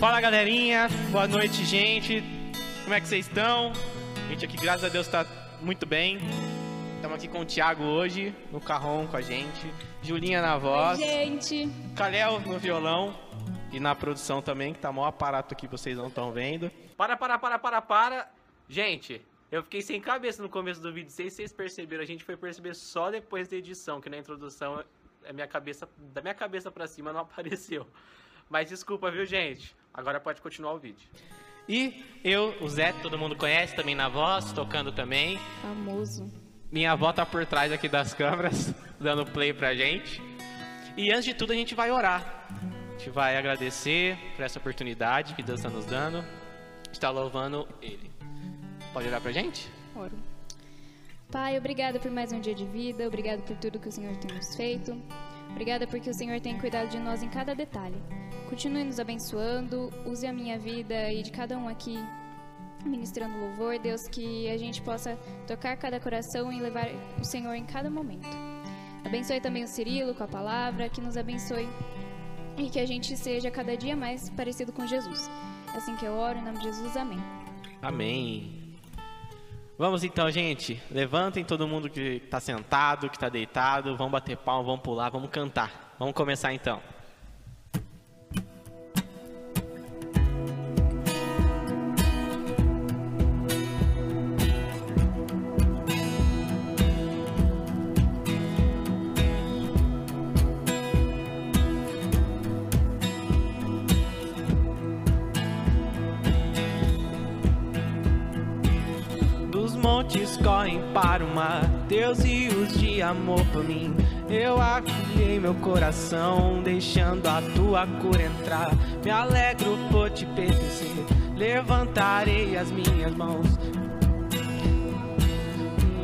Fala galerinha, boa noite gente. Como é que vocês estão? Gente, aqui graças a Deus tá muito bem. Estamos aqui com o Thiago hoje, no carrom com a gente. Julinha na voz. Oi, gente. Calel no violão. E na produção também, que tá maior aparato aqui, vocês não estão vendo. Para, para, para, para, para. Gente, eu fiquei sem cabeça no começo do vídeo. Não sei se vocês perceberam, a gente foi perceber só depois da edição, que na introdução a minha cabeça, da minha cabeça para cima não apareceu. Mas desculpa, viu, gente? Agora pode continuar o vídeo. E eu, o Zé, todo mundo conhece também na voz, tocando também. Famoso. Minha avó tá por trás aqui das câmeras, dando play pra gente. E antes de tudo, a gente vai orar. A gente vai agradecer por essa oportunidade que Deus está nos dando. Está louvando Ele. Pode orar pra gente? Oro. Pai, obrigada por mais um dia de vida, obrigada por tudo que o Senhor tem nos feito. Obrigada porque o Senhor tem cuidado de nós em cada detalhe. Continue nos abençoando, use a minha vida e de cada um aqui ministrando louvor, Deus, que a gente possa tocar cada coração e levar o Senhor em cada momento. Abençoe também o Cirilo com a palavra, que nos abençoe e que a gente seja cada dia mais parecido com Jesus. É assim que eu oro, em nome de Jesus, amém. Amém. Vamos então, gente. Levantem todo mundo que está sentado, que está deitado. Vamos bater palma, vamos pular, vamos cantar. Vamos começar então. Dos montes correm para o mar, Deus rios de amor por mim. Eu acolhei meu coração, deixando a tua cura entrar. Me alegro por te pertencer, levantarei as minhas mãos.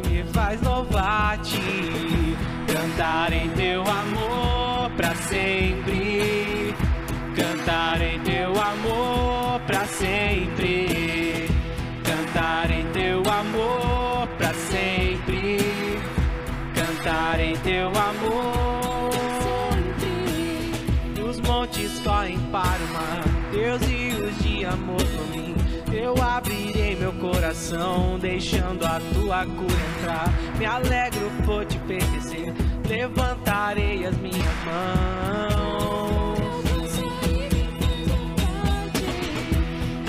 Me faz louvar-te, cantar teu amor pra sempre. Cantar em teu amor pra sempre. Cantar em teu teu amor. Os montes correm para o mar, Deus rios de amor por mim. Eu abrirei meu coração, deixando a tua cura entrar. Me alegro por te pertencer, levantarei as minhas mãos.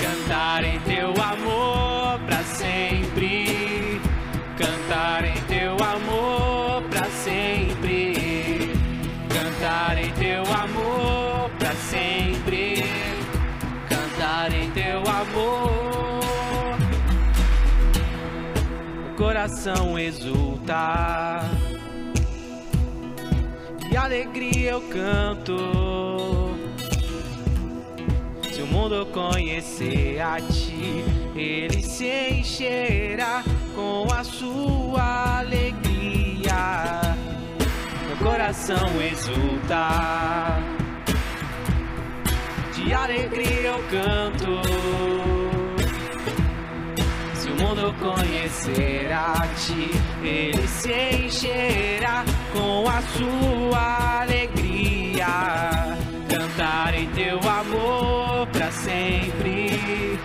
Cantar em teu amor pra sempre. Cantar em teu amor pra sempre. Cantar em teu amor pra sempre. Cantar em teu amor. O coração exulta. E alegria eu canto. Se o mundo conhecer a ti, ele se encherá com a sua alegria. Coração exulta, de alegria eu canto. Se o mundo conhecer a ti, ele se encherá com a sua alegria. Cantar em teu amor pra sempre.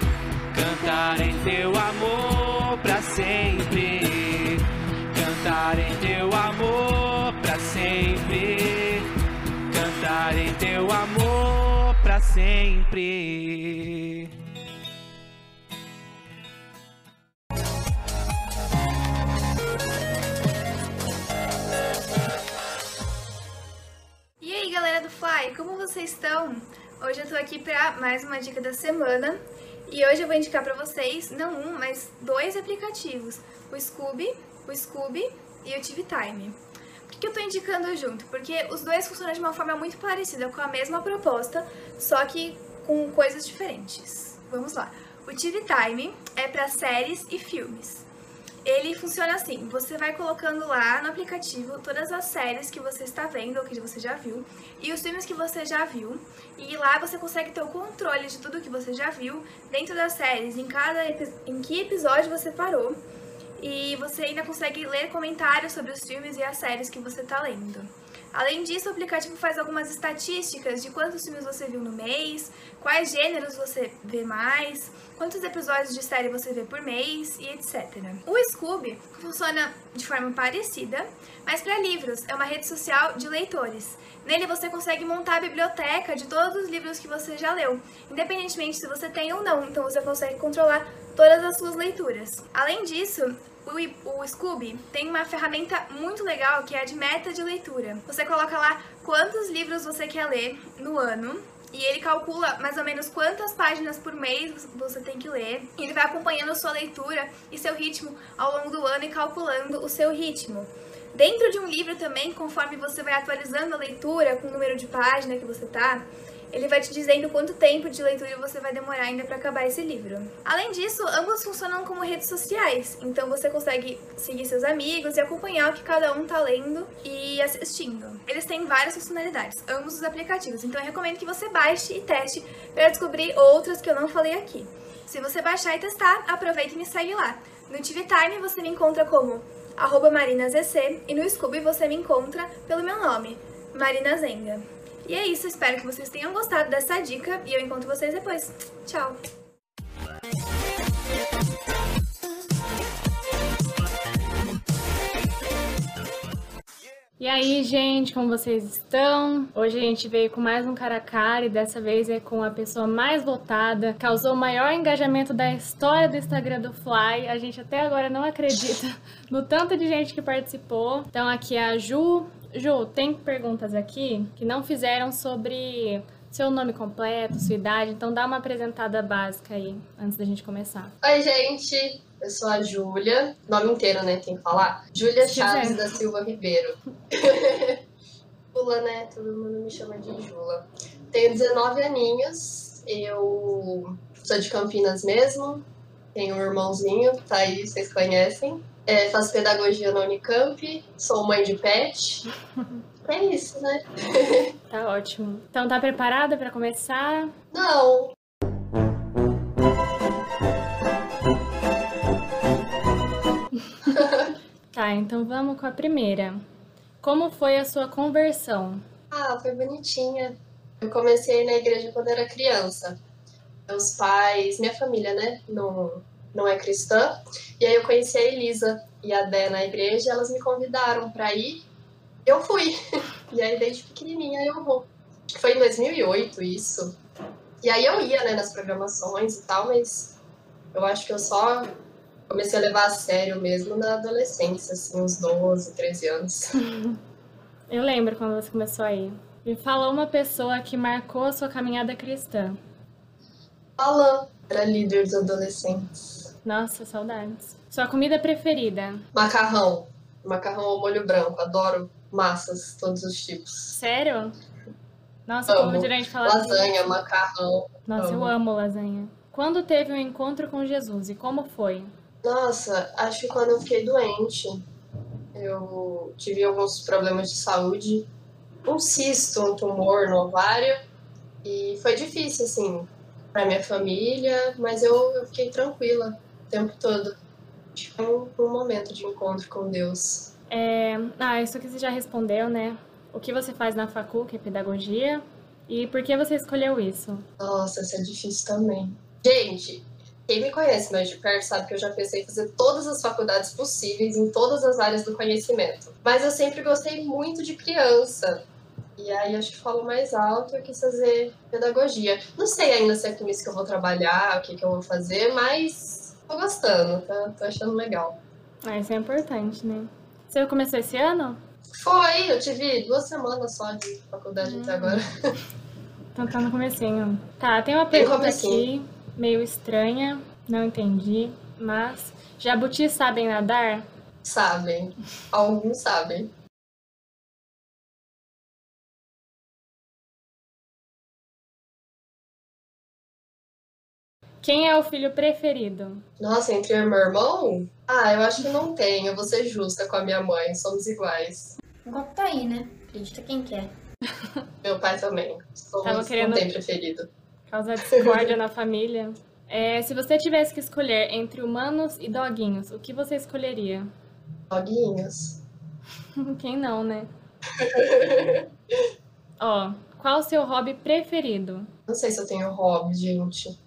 Cantar em teu amor pra sempre. Cantar em teu amor pra sempre. Cantar em teu amor pra sempre. E aí, galera do Fly, como vocês estão? Hoje eu tô aqui pra mais uma dica da semana e hoje eu vou indicar pra vocês, não um, mas dois aplicativos, o Scooby, o Scooby e o TV Time. Por que eu tô indicando junto? Porque os dois funcionam de uma forma muito parecida, com a mesma proposta, só que com coisas diferentes. Vamos lá. O TV Time é pra séries e filmes. Ele funciona assim, você vai colocando lá no aplicativo todas as séries que você está vendo ou que você já viu e os filmes que você já viu e lá você consegue ter o controle de tudo que você já viu dentro das séries, em cada em que episódio você parou e você ainda consegue ler comentários sobre os filmes e as séries que você está lendo. Além disso, o aplicativo faz algumas estatísticas de quantos filmes você viu no mês, quais gêneros você vê mais, quantos episódios de série você vê por mês e etc. O Scoob funciona de forma parecida, mas para livros, é uma rede social de leitores. Nele você consegue montar a biblioteca de todos os livros que você já leu, independentemente se você tem ou não, então você consegue controlar todas as suas leituras. Além disso, o, o tem uma ferramenta muito legal que é a de meta de leitura. Você coloca lá quantos livros você quer ler no ano e ele calcula mais ou menos quantas páginas por mês você tem que ler. Ele vai acompanhando a sua leitura e seu ritmo ao longo do ano e calculando o seu ritmo. Dentro de um livro também, conforme você vai atualizando a leitura com o número de página que você tá, ele vai te dizendo quanto tempo de leitura você vai demorar ainda para acabar esse livro. Além disso, ambos funcionam como redes sociais, então você consegue seguir seus amigos e acompanhar o que cada um tá lendo e assistindo. Eles têm várias funcionalidades, ambos os aplicativos, então eu recomendo que você baixe e teste para descobrir outras que eu não falei aqui. Se você baixar e testar, aproveita e me segue lá. No TV Time você me encontra como arroba marinazec e no Scooby você me encontra pelo meu nome, Marina Zenga. E é isso, espero que vocês tenham gostado dessa dica e eu encontro vocês depois. Tchau! E aí, gente, como vocês estão? Hoje a gente veio com mais um cara a cara e dessa vez é com a pessoa mais votada, causou o maior engajamento da história do Instagram do Fly. A gente até agora não acredita no tanto de gente que participou. Então aqui é a Ju, Ju, tem perguntas aqui que não fizeram sobre seu nome completo, sua idade, então dá uma apresentada básica aí, antes da gente começar. Oi, gente, eu sou a Júlia, nome inteiro, né, tem que falar. Júlia Chaves da Silva Ribeiro. Jula, né, todo mundo me chama de Jula. Tenho 19 aninhos, eu sou de Campinas mesmo, tenho um irmãozinho, tá aí, vocês conhecem. É, faço pedagogia na Unicamp, sou mãe de pet. É isso, né? Tá ótimo. Então tá preparada para começar? Não. tá, então vamos com a primeira. Como foi a sua conversão? Ah, foi bonitinha. Eu comecei na igreja quando era criança. Meus pais, minha família, né, não, não é cristã. E aí eu conheci a Elisa e a Dé na igreja, elas me convidaram para ir. Eu fui. E aí desde pequenininha eu vou. Foi em 2008 isso. E aí eu ia, né, nas programações e tal, mas eu acho que eu só comecei a levar a sério mesmo na adolescência, assim, uns 12, 13 anos. Eu lembro quando você começou a ir. Me falou uma pessoa que marcou a sua caminhada cristã. Alan era líder dos adolescentes. Nossa, saudades. Sua comida preferida? Macarrão. Macarrão ao molho branco. Adoro massas, todos os tipos. Sério? Nossa, amo. como gerente falar Lasanha, disso. macarrão. Nossa, amo. eu amo lasanha. Quando teve um encontro com Jesus e como foi? Nossa, acho que quando eu fiquei doente. Eu tive alguns problemas de saúde. Um cisto, um tumor no ovário. E foi difícil, assim, pra minha família, mas eu, eu fiquei tranquila o tempo todo. Foi um, um momento de encontro com Deus. É... Ah, isso que você já respondeu, né? O que você faz na facul, que é pedagogia, e por que você escolheu isso? Nossa, isso é difícil também. Gente, quem me conhece mais de perto sabe que eu já pensei em fazer todas as faculdades possíveis em todas as áreas do conhecimento. Mas eu sempre gostei muito de criança. E aí acho que falo mais alto eu quis fazer pedagogia. Não sei ainda se é com isso que eu vou trabalhar, o que, que eu vou fazer, mas tô gostando, tá? Tô achando legal. Ah, isso é importante, né? Você começou esse ano? Foi, eu tive duas semanas só de faculdade hum. até agora. Então tá no comecinho. Tá, tem uma pergunta aqui, meio estranha, não entendi, mas... Jabutis sabem nadar? Sabem. Alguns sabem. Quem é o filho preferido? Nossa, entre eu e meu irmão? Ah, eu acho que não tenho. Eu vou ser justa com a minha mãe. Somos iguais. O golpe tá aí, né? Acredita quem quer. Meu pai também. Somos, Tava querendo não tem preferido. Causar discórdia na família. É, se você tivesse que escolher entre humanos e doguinhos, o que você escolheria? Doguinhos. Quem não, né? Ó, qual o seu hobby preferido? Não sei se eu tenho hobby, gente.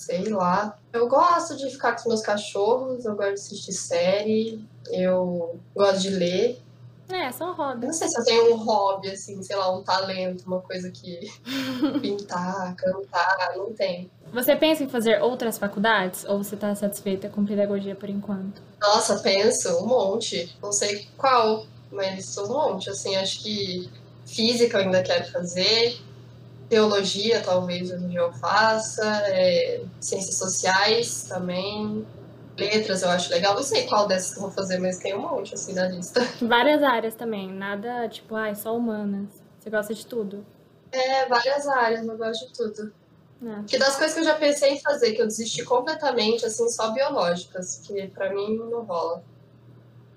Sei lá. Eu gosto de ficar com os meus cachorros, eu gosto de assistir série, eu gosto de ler. É, só Eu hobby. não sei se eu tenho um hobby, assim, sei lá, um talento, uma coisa que. pintar, cantar, não tem. Você pensa em fazer outras faculdades ou você tá satisfeita com pedagogia por enquanto? Nossa, penso, um monte. Não sei qual, mas um monte. Assim, acho que física eu ainda quero fazer. Teologia, talvez dia eu faça. é, ciências sociais também. Letras eu acho legal. Não sei qual dessas que eu vou fazer, mas tem um monte, assim, na lista. Várias áreas também, nada tipo, ai, só humanas. Você gosta de tudo? É, várias áreas, eu gosto de tudo. É. Que das coisas que eu já pensei em fazer, que eu desisti completamente, assim, só biológicas, que pra mim não rola.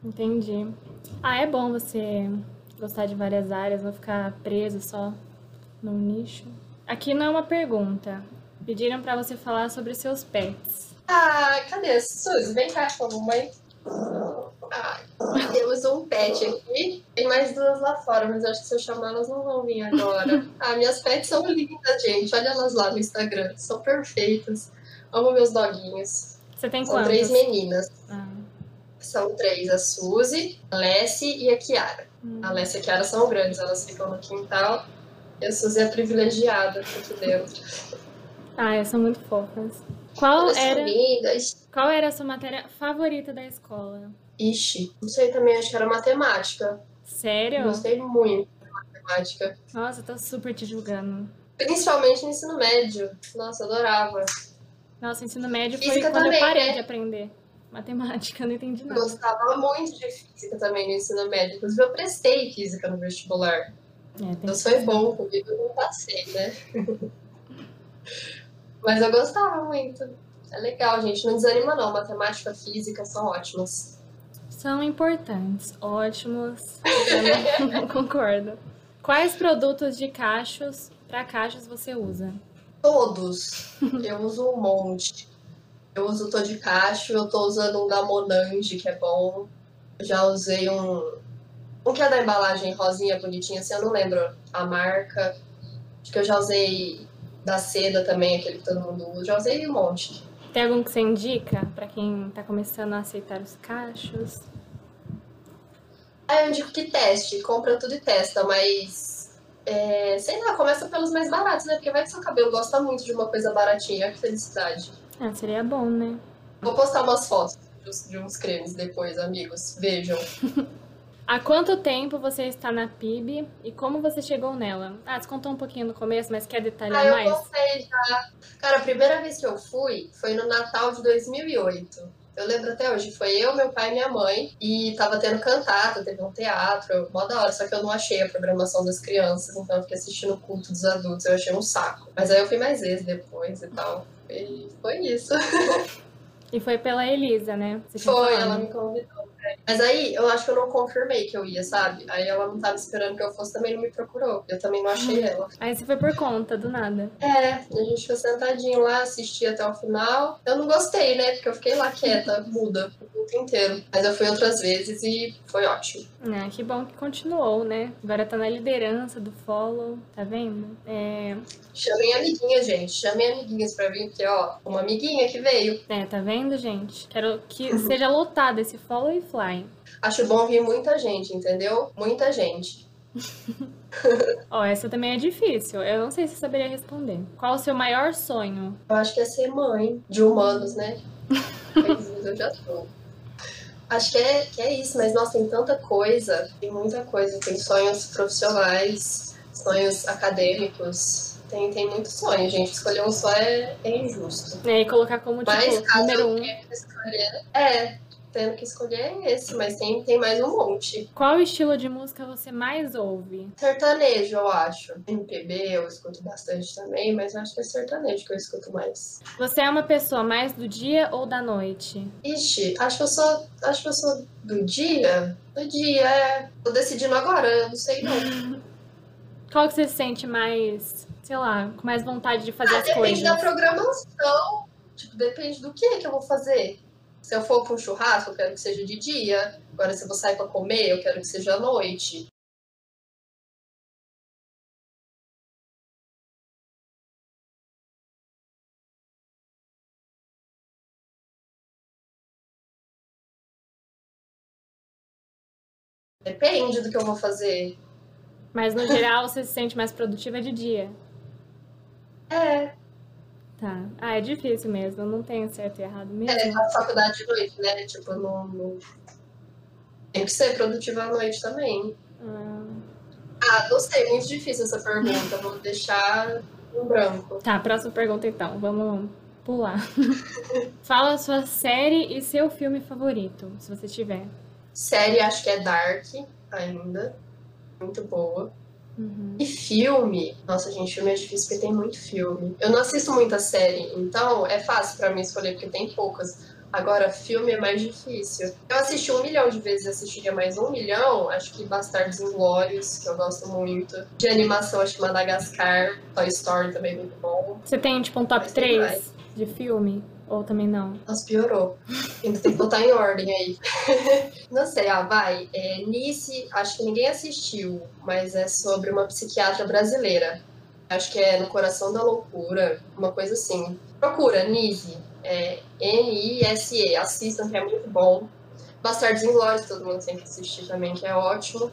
Entendi. Ah, é bom você gostar de várias áreas, não ficar preso só num nicho. Aqui não é uma pergunta. Pediram pra você falar sobre seus pets. Ah, cadê? Suzy, vem cá com a mamãe. Ah, temos um pet aqui. Tem mais duas lá fora, mas acho que se eu chamar elas não vão vir agora. Ah, minhas pets são lindas, gente. Olha elas lá no Instagram. São perfeitas. Amo meus doguinhos. Você tem São quantos? três meninas. Ah, São três, a Suzy, a Lessie e a Kiara. hum. A Lessie e a Kiara são grandes, elas ficam no quintal. E a Suzy é a privilegiada aqui dentro. Ah, elas são muito fofas. Qual era, qual era a sua matéria favorita da escola? Ixi, não sei também, acho que era matemática. Sério? Gostei muito de matemática. Nossa, eu tô super te julgando. Principalmente no ensino médio. Nossa, adorava. Nossa, ensino médio foi Física quando eu também, parei né? de aprender matemática, eu não entendi nada. Gostava muito de física também no ensino médio. Inclusive, eu prestei física no vestibular. É, foi bom comigo, eu não passei, né? Mas eu gostava muito. É legal, gente. Não desanima, não. Matemática, física são ótimas. São importantes, ótimos. Eu não, não concordo. Quais produtos de cachos para cachos você usa? Todos. Eu uso um monte. Eu uso o de cacho, eu tô usando um da Monange, que é bom. Eu já usei um. Um que é da embalagem rosinha, bonitinha, assim, eu não lembro a marca. Acho que eu já usei da seda também, aquele que todo mundo usa. Já usei um monte. Tem algum que você indica para quem tá começando a aceitar os cachos? Aí eu indico que teste, compra tudo e testa, mas. é, sei lá, começa pelos mais baratos, né? Porque vai que seu cabelo gosta muito de uma coisa baratinha, que felicidade. Ah, seria bom, né? Vou postar umas fotos de uns cremes depois, amigos. Vejam. Há quanto tempo você está na PIB e como você chegou nela? Ah, você contou um pouquinho no começo, mas quer detalhar Ah, eu mais? contei já. Cara, a primeira vez que eu fui foi no Natal de 2008. Eu lembro até hoje, foi eu, meu pai e minha mãe, e tava tendo cantata, teve um teatro, mó da hora, só que eu não achei a programação das crianças, então eu fiquei assistindo o culto dos adultos, eu achei um saco. Mas aí eu fui mais vezes depois e tal. E foi isso. E foi pela Elisa, né? Você Foi, ela me convidou. Mas aí eu acho que eu não confirmei que eu ia, sabe? Aí ela não tava esperando que eu fosse, também não me procurou. Eu também não achei ela. Aí você foi por conta, do nada. É, a gente ficou sentadinho lá, assisti até o final. Eu não gostei, né? Porque eu fiquei lá quieta, muda, o tempo inteiro. Mas eu fui outras vezes e foi ótimo. Ah, que bom que continuou, né? Agora tá na liderança do follow, tá vendo? É, Chamem amiguinhas, gente. Chamem amiguinhas pra vir, porque, ó, uma amiguinha que veio. é, tá vendo, gente? Quero que seja lotado esse follow e fly. Acho bom vir muita gente, entendeu? Muita gente. Ó, essa também é difícil. Eu não sei se saberia responder. Qual o seu maior sonho? Eu acho que é ser mãe de humanos, né? Mas eu já sou. Acho que é, que é isso, mas nossa, tem tanta coisa, tem muita coisa. Tem sonhos profissionais, sonhos acadêmicos, tem, tem muito sonho, gente. Escolher um só é, é injusto. É, e colocar como, Mas tipo, caso número um. escolher, é, tendo que escolher é esse, mas tem, tem mais um monte. Qual estilo de música você mais ouve? Sertanejo, eu acho. MPB eu escuto bastante também, mas eu acho que é sertanejo que eu escuto mais. Você é uma pessoa mais do dia ou da noite? Ixi, acho que eu sou. Acho que eu sou do dia. Do dia, é. Tô decidindo agora, eu não sei não. Qual que você se sente mais, sei lá, com mais vontade de fazer Ah, as depende coisas? da programação. Tipo, depende do que que eu vou fazer. Se eu for para um churrasco, eu quero que seja de dia. Agora, se eu vou sair para comer, eu quero que seja à noite. Depende do que eu vou fazer. Mas no geral você se sente mais produtiva de dia. É. Tá. Ah, é difícil mesmo. Não tem certo e errado mesmo. é a faculdade de noite, né? Tipo, não, não- Tem que ser produtiva à noite também. Ah, Ah, não sei, muito difícil essa pergunta. Vou deixar em branco. Tá, próxima pergunta então. Vamos pular. Fala a sua série e seu filme favorito, se você tiver. Série, acho que é Dark ainda. Muito boa. Uhum. E filme? Nossa, gente, filme é difícil porque tem muito filme. Eu não assisto muita série, então é fácil pra mim escolher porque tem poucas. Agora, filme é mais difícil. Eu assisti um milhão de vezes, assistiria mais um milhão. Acho que Bastardos Inglórios, que eu gosto muito. De animação, acho que Madagascar, Toy Story também é muito bom. Você tem tipo um top Mas tem 3 mais. de filme? Ou também não? Nossa, piorou. Ainda tem que botar em ordem aí. Não sei, ah, vai. É, Nice, acho que ninguém assistiu, mas é sobre uma psiquiatra brasileira. Acho que é No Coração da Loucura, uma coisa assim. Procura, Nise. É N-I-S-E. Assistam, que é muito bom. Bastardos Inglórios, todo mundo tem que assistir também, que é ótimo.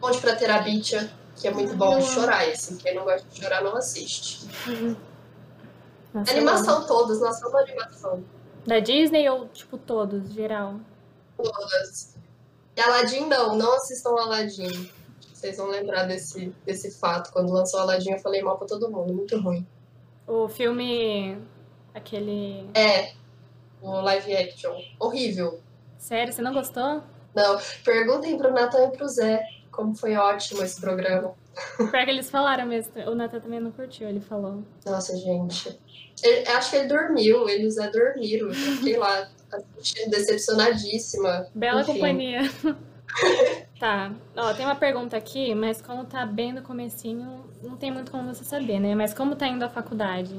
Ponte pra Terabitia, que é muito bom chorar esse. Quem não gosta de chorar, não assiste. Nossa, Animação todas, nossa, é uma animação. Da Disney ou tipo todos, geral? todas. E Aladdin não, não assistam Aladdin. Vocês vão lembrar desse, desse fato. Quando lançou Aladdin, eu falei mal pra todo mundo, muito ruim. O filme. Aquele. É, o live action. Horrível. Sério, você não gostou? Não, perguntem pro Natan e pro Zé como foi ótimo esse programa. Pior que eles falaram mesmo. O Nathan também não curtiu, ele falou. Nossa, gente. Ele- acho que ele dormiu, ele e o Zé dormiram. Eu fiquei lá decepcionadíssima. Bela Enfim. companhia. tá. Ó, tem uma pergunta aqui, mas como tá bem no comecinho, não tem muito como você saber, né? Mas como tá indo a faculdade?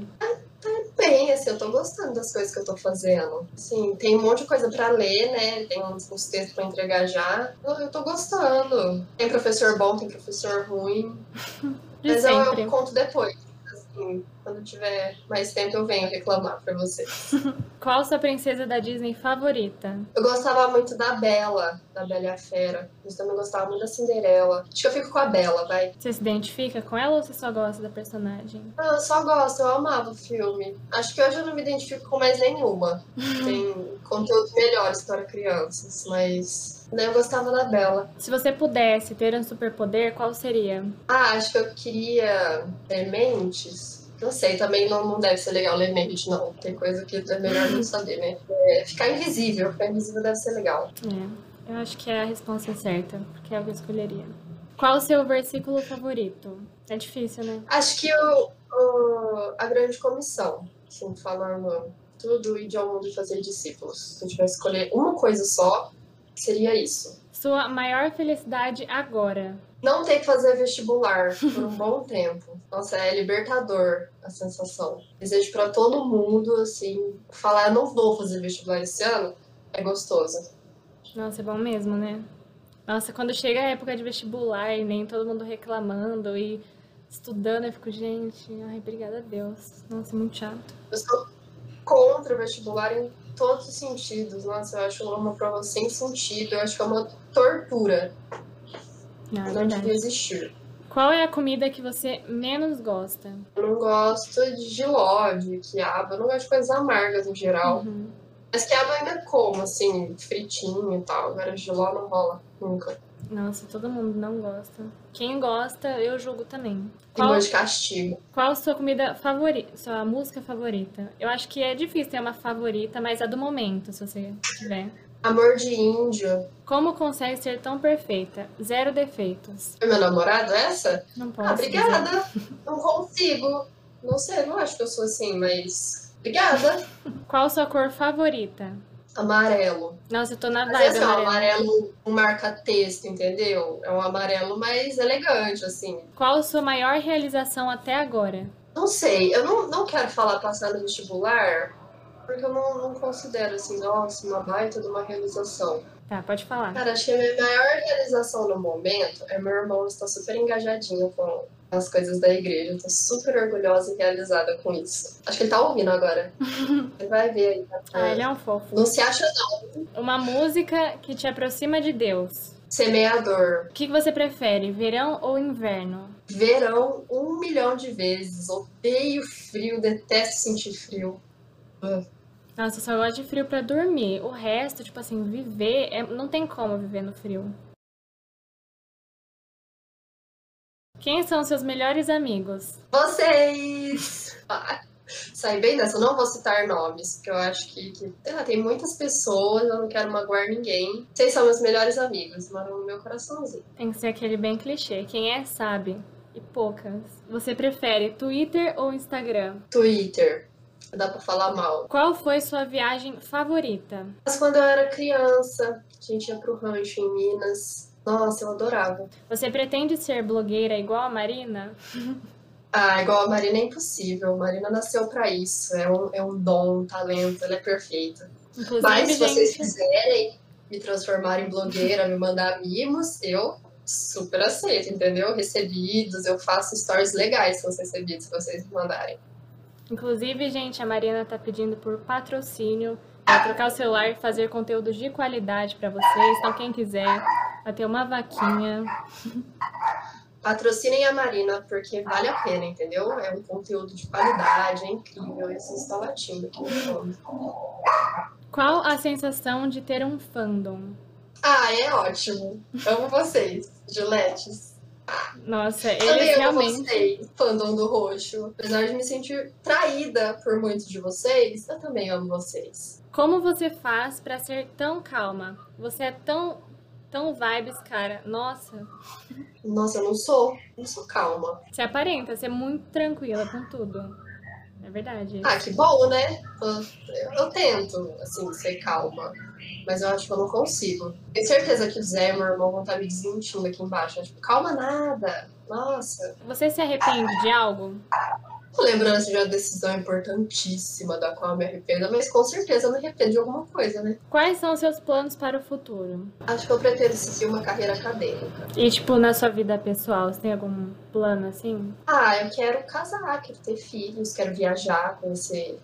Bem, assim, eu tô gostando das coisas que eu tô fazendo. Assim, tem um monte de coisa pra ler, né? Tem uns, uns textos pra entregar já. Eu, eu tô gostando. Tem professor bom, tem professor ruim. Mas eu, eu conto depois. Assim, quando tiver mais tempo, eu venho reclamar pra vocês. Qual sua princesa da Disney favorita? Eu gostava muito da Bela, da Bela e a Fera. Mas também gostava muito da Cinderela. Acho que eu fico com a Bela, vai. Você se identifica com ela ou você só gosta da personagem? Ah, eu só gosto, eu amava o filme. Acho que hoje eu não me identifico com mais nenhuma. Tem conteúdos melhores para crianças, mas né, eu gostava da Bela. Se você pudesse ter um superpoder, qual seria? Ah, acho que eu queria ter mentes. Não sei, também não, não deve ser legal ler mente, não. Tem coisa que é melhor não saber, né? É, ficar invisível, ficar invisível deve ser legal. É, eu acho que é a resposta certa, porque é o que eu escolheria. Qual o seu versículo favorito? É difícil, né? Acho que o, o- a grande comissão, assim, falando tudo e de ao mundo fazer discípulos. Se eu tivesse que escolher uma coisa só, seria isso. Sua maior felicidade agora? Não ter que fazer vestibular por um bom tempo. Nossa, é libertador a sensação. Desejo pra todo mundo, assim, falar eu não vou fazer vestibular esse ano, é gostoso. Nossa, é bom mesmo, né? Nossa, quando chega a época de vestibular e nem todo mundo reclamando e estudando, eu fico, gente, ai, obrigada a Deus. Nossa, é muito chato. Eu sou contra o vestibular em todos os sentidos. Nossa, eu acho uma prova sem sentido, eu acho que é uma tortura. Não, é Não devia existir. Qual é a comida que você menos gosta? Eu não gosto de giló, de quiabo, eu não gosto de coisas amargas no geral. Uhum. Mas quiabo ainda como, assim, fritinho e tal. Agora giló não rola, nunca. Nossa, todo mundo não gosta. Quem gosta, eu julgo também. Qual, de castigo. qual sua comida favorita? Sua música favorita? Eu acho que é difícil ter uma favorita, mas a do momento, se você tiver. Amor de índio. Como consegue ser tão perfeita? Zero defeitos. Foi meu namorado essa? Não posso. Ah, obrigada. Não consigo. Não sei, não acho que eu sou assim, mas. Obrigada. Qual sua cor favorita? Amarelo. Nossa, eu tô na Mas vibe esse é um amarelo um marca-texto, entendeu? É um amarelo mais elegante, assim. Qual a sua maior realização até agora? Não sei, eu não, não quero falar passar no vestibular, porque eu não, não considero assim, nossa, uma baita de uma realização. Tá, pode falar. Cara, acho que a minha maior realização no momento é meu irmão estar super engajadinho com as coisas da igreja. Eu tô super orgulhosa e realizada com isso. Acho que ele tá ouvindo agora. Ele vai ver aí. tá? Ah, ele é um fofo. Não se acha não. Uma música que te aproxima de Deus. Semeador. O que você prefere, verão ou inverno? Verão, um milhão de vezes. Odeio frio, detesto sentir frio. Nossa, eu só gosto de frio pra dormir. O resto, tipo assim, viver, é- não tem como viver no frio. Quem são seus melhores amigos? Vocês! Ah, Saí bem dessa, eu não vou citar nomes, porque eu acho que, que lá, tem muitas pessoas, eu não quero magoar ninguém. Vocês são meus melhores amigos, moram no meu coraçãozinho. Tem que ser aquele bem clichê. Quem é, sabe. E poucas. Você prefere Twitter ou Instagram? Twitter, dá pra falar mal. Qual foi sua viagem favorita? Mas quando eu era criança, a gente ia pro rancho em Minas. Nossa, eu adorava. Você pretende ser blogueira igual a Marina? Ah, igual a Marina é impossível. A Marina nasceu pra isso. É um, é um dom, um talento, ela é perfeita. Inclusive, Mas se vocês gente, quiserem me transformar em blogueira, me mandar mimos, eu super aceito, entendeu? Recebidos, eu faço stories legais com os recebidos se vocês me mandarem. inclusive, gente, a Marina tá pedindo por patrocínio pra trocar o celular e fazer conteúdos de qualidade pra vocês. Então, quem quiser, vai ter uma vaquinha. Patrocinem a Marina, porque vale a pena, entendeu? É um conteúdo de qualidade, é incrível. E vocês estão latindo aqui no fundo. Qual a sensação de ter um fandom? Ah, é ótimo. Amo vocês, Juletes. Nossa, Também eles amo realmente. vocês, fandom do roxo. Apesar de me sentir traída por muitos de vocês, eu também amo vocês. Como você faz pra ser tão calma? Você é tão, tão vibes, cara. Nossa, Nossa, eu não sou, não sou calma. você aparenta ser muito tranquila com tudo. É verdade. Ah, que bom, né? Eu, eu tento, assim, ser calma. Mas eu acho que eu não consigo. Tenho certeza que o Zé meu irmão vão estar me desmentindo aqui embaixo. né? Tipo, calma nada. Nossa. Você se arrepende de algo? Tô lembrando de uma decisão importantíssima da qual eu me arrependo, mas com certeza eu me arrependo de alguma coisa, né? Quais são os seus planos para o futuro? Acho que eu pretendo seguir uma carreira acadêmica. E, tipo, na sua vida pessoal, você tem algum plano assim? Ah, eu quero casar, quero ter filhos, quero viajar, conhecer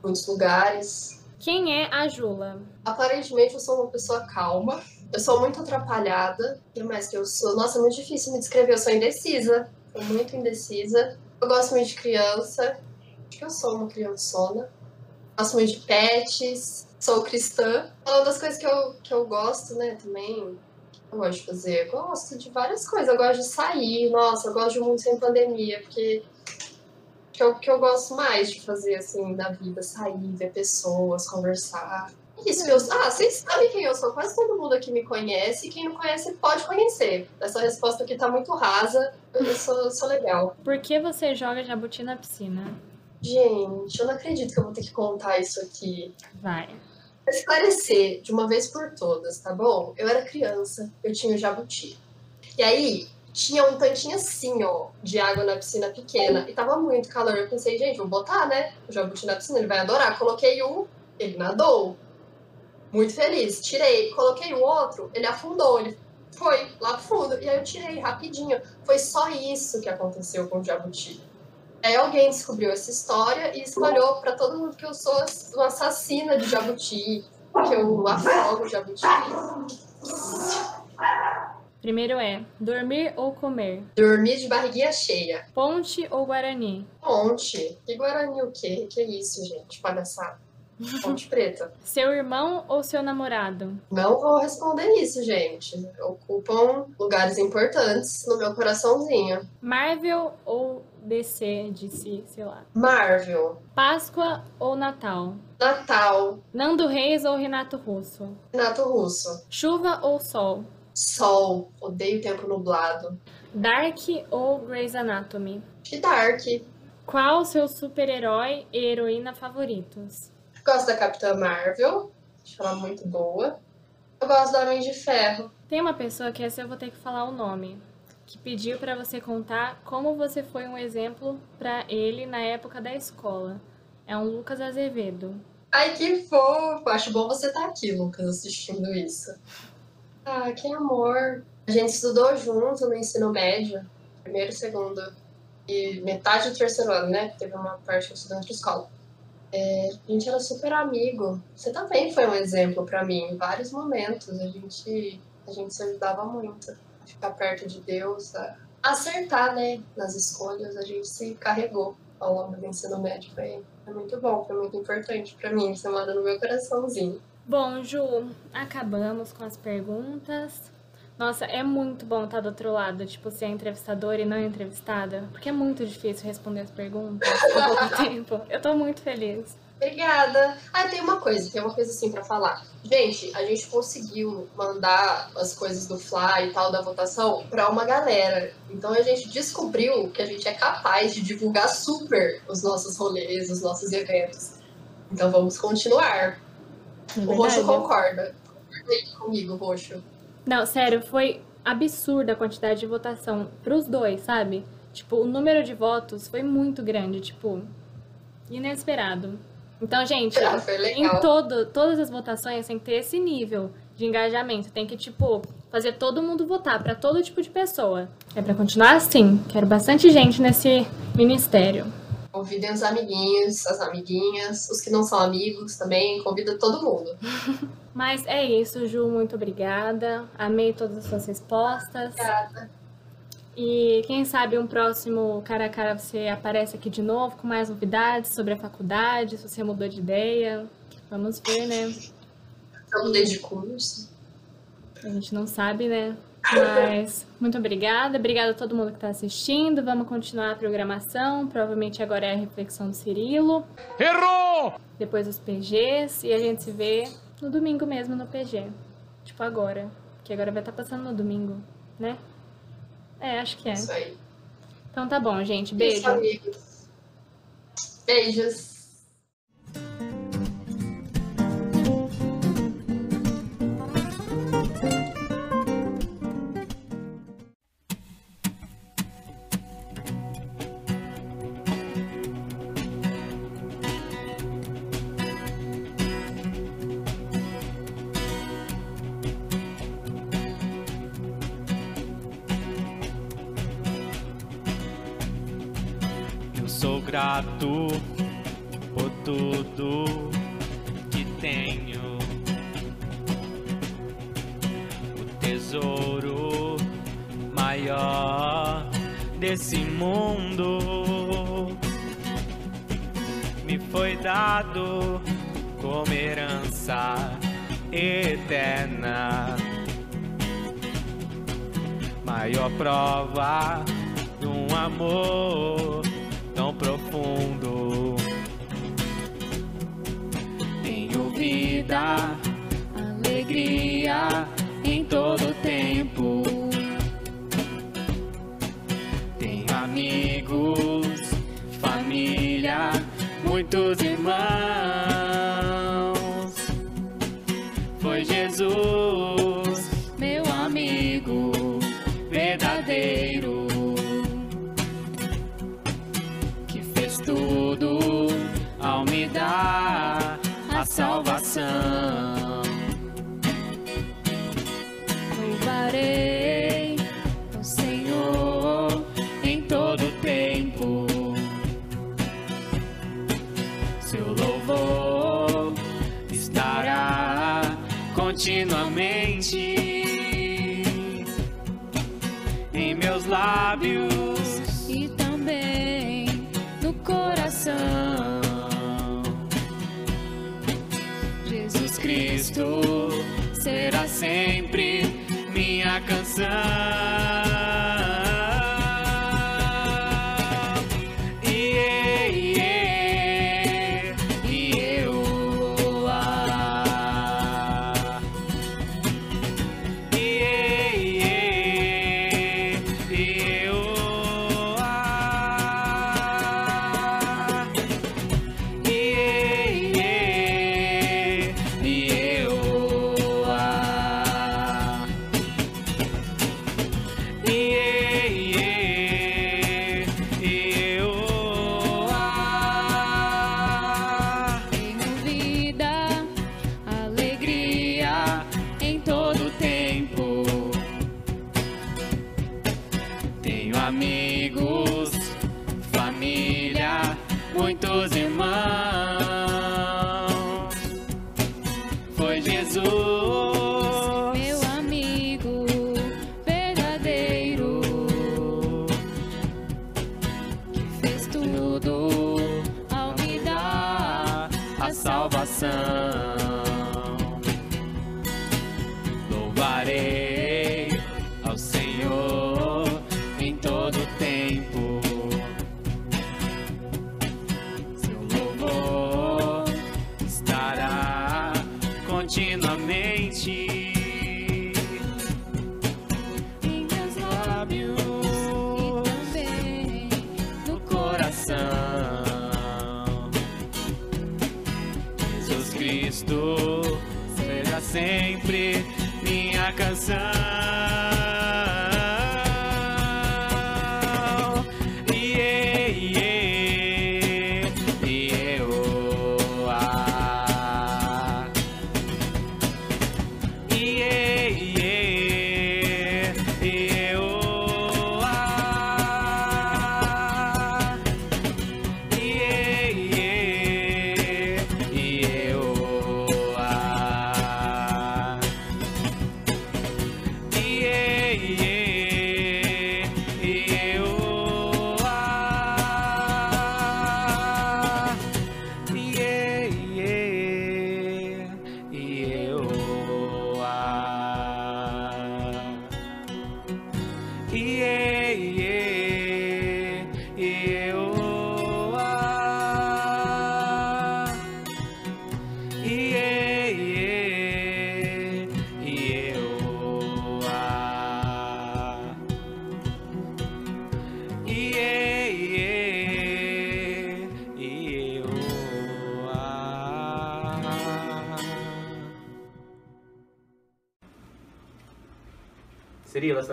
muitos lugares. Quem é a Jula? Aparentemente eu sou uma pessoa calma. Eu sou muito atrapalhada. O que mais que eu sou? Nossa, é muito difícil me descrever. Eu sou indecisa. Sou muito indecisa. Eu gosto muito de criança. Acho que eu sou uma criançona. Gosto muito de pets. Sou cristã. Falando das coisas que eu, que eu gosto, né, também. Eu gosto de fazer. Eu gosto de várias coisas. Eu gosto de sair. Nossa, eu gosto de um mundo sem pandemia. Porque que eu, que eu gosto mais de fazer, assim, na vida. Sair, ver pessoas, conversar. Isso, eu, ah, vocês sabem quem eu sou. Quase todo mundo aqui me conhece. E quem não conhece pode conhecer. Essa resposta aqui tá muito rasa. Eu sou, sou legal. Por que você joga jabuti na piscina? Gente, eu não acredito que eu vou ter que contar isso aqui. Vai. Pra esclarecer de uma vez por todas, tá bom? Eu era criança, eu tinha o jabuti. E aí, tinha um tantinho assim, ó, de água na piscina pequena. E tava muito calor. Eu pensei, gente, vou botar, né? O jabuti na piscina, ele vai adorar. Coloquei um, ele nadou. Muito feliz. Tirei. Coloquei o outro, ele afundou. Ele foi lá pro fundo. E aí eu tirei rapidinho. Foi só isso que aconteceu com o jabuti. Aí alguém descobriu essa história e espalhou pra todo mundo que eu sou uma assassina de jabuti, que eu afogo o jabuti. Primeiro é dormir ou comer? Dormir de barriguinha cheia. Ponte ou Guarani? Ponte. E Guarani o quê? Que isso, gente? Palhaçada. Ponte preta. Seu irmão ou seu namorado? Não vou responder isso, gente. Ocupam lugares importantes no meu coraçãozinho. Marvel ou DC, DC, sei lá. Marvel. Páscoa ou Natal? Natal. Nando Reis ou Renato Russo? Renato Russo. Chuva ou sol? Sol. Odeio tempo nublado. Dark ou Grey's Anatomy? E Dark. Qual seu super-herói e heroína favoritos? Gosto da Capitã Marvel. Acho ela muito boa. Eu gosto do Homem de Ferro. Tem uma pessoa que essa eu vou ter que falar o nome, que pediu pra você contar como você foi um exemplo pra ele na época da escola. É um Lucas Azevedo. Ai, que fofo! Acho bom você estar aqui, Lucas, assistindo isso. Ah, que amor. A gente estudou junto no ensino médio, primeiro e segundo, e metade do terceiro ano, né? Teve uma parte que eu estudei em outra escola. É, a gente era super amigo. Você também foi um exemplo pra mim em vários momentos. A gente A gente se ajudava muito a ficar perto de Deus, a acertar, né, nas escolhas. A gente se carregou ao longo do ensino médio. Foi, foi muito bom, foi muito importante para mim. Você mora no meu coraçãozinho. Bom, Ju, acabamos com as perguntas. Nossa, é muito bom estar do outro lado, tipo, ser entrevistadora e não entrevistada, porque é muito difícil responder as perguntas em pouco tempo. Eu tô muito feliz. Obrigada. Ah, tem uma coisa, tem uma coisa assim para falar. Gente, a gente conseguiu mandar as coisas do Fly e tal da votação para uma galera. Então a gente descobriu que a gente é capaz de divulgar super os nossos rolês, os nossos eventos. Então vamos continuar. É o Roxo concorda. Concorda aí comigo, Roxo. Não, sério, foi absurda a quantidade de votação pros dois, sabe? Tipo, o número de votos foi muito grande, tipo, inesperado. Então, gente, Ah, em todo, todas as votações tem que ter esse nível de engajamento. Tem que, tipo, fazer todo mundo votar pra todo tipo de pessoa. É pra continuar assim. Quero bastante gente nesse ministério. Convidem os amiguinhos, as amiguinhas, os que não são amigos também. Convida todo mundo. Mas é isso, Ju, muito obrigada. Amei todas as suas respostas. Obrigada. E quem sabe um próximo cara a cara você aparece aqui de novo com mais novidades sobre a faculdade, se você mudou de ideia. Vamos ver, né? Eu mudei de curso. A gente não sabe, né? Mas muito obrigada. Obrigada a todo mundo que está assistindo. Vamos continuar a programação. Provavelmente agora é a reflexão do Cirilo. Errou! Depois os PGs. E a gente se vê no domingo mesmo no PG. Tipo agora. Que agora vai estar passando no domingo, né? É, acho que é. Isso aí. Então tá bom, gente. Isso, Beijo. amigos. Beijos. Por tudo que tenho. O tesouro maior desse mundo me foi dado como herança eterna. Maior prova de um amor vida, alegria em todo tempo. Tenho amigos, família, muitos irmãos. Salvação. Louvarei o Senhor em todo tempo. Seu louvor estará continuamente em meus lábios e também no coração. Será sempre minha canção.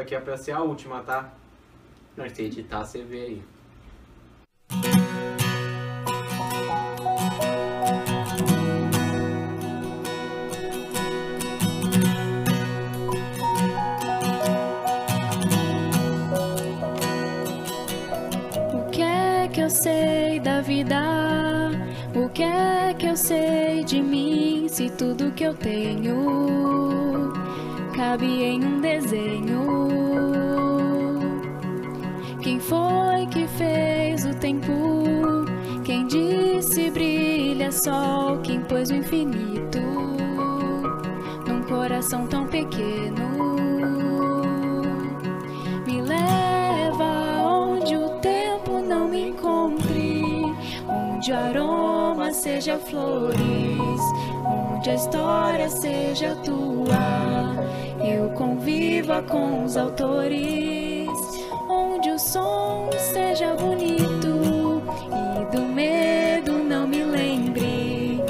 Aqui é pra ser a última, tá? Não, se editar, você vê aí. O que é que eu sei da vida? O que é que eu sei de mim? Se tudo que eu tenho cabe em um Quem foi que fez o tempo? Quem disse brilha sol? Quem pôs o infinito num coração tão pequeno? Me leva onde o tempo não me encontre, onde o aroma seja flores, onde a história seja tua. Eu conviva com os autores, seja bonito e do medo não me lembre,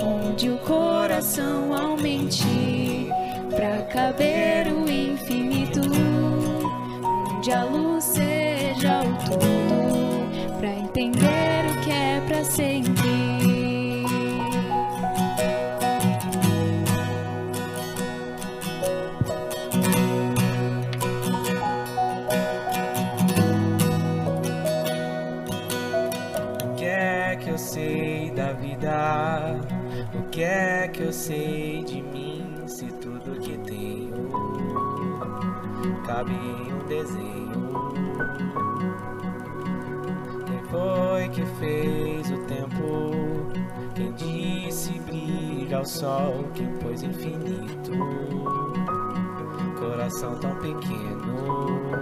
onde o coração aumente pra caber o infinito. Onde a luz seja o tudo, pra entender um desenho. Quem foi que fez o tempo? Quem disse brilha o sol? Quem pôs infinito? Coração tão pequeno.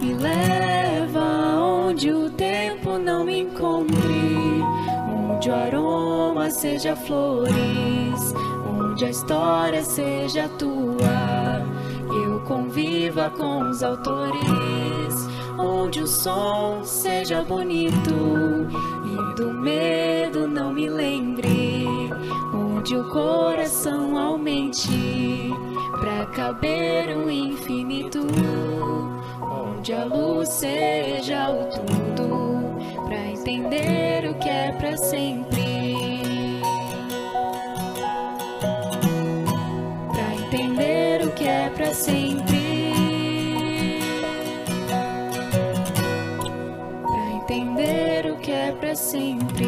Me leva onde o tempo não me encontre, onde o aroma seja flores, onde a história seja tua. Conviva com os autores, onde o som seja bonito e do medo não me lembre, onde o coração aumente pra caber o infinito onde a luz seja o tudo, pra entender o que é pra sempre. Sempre.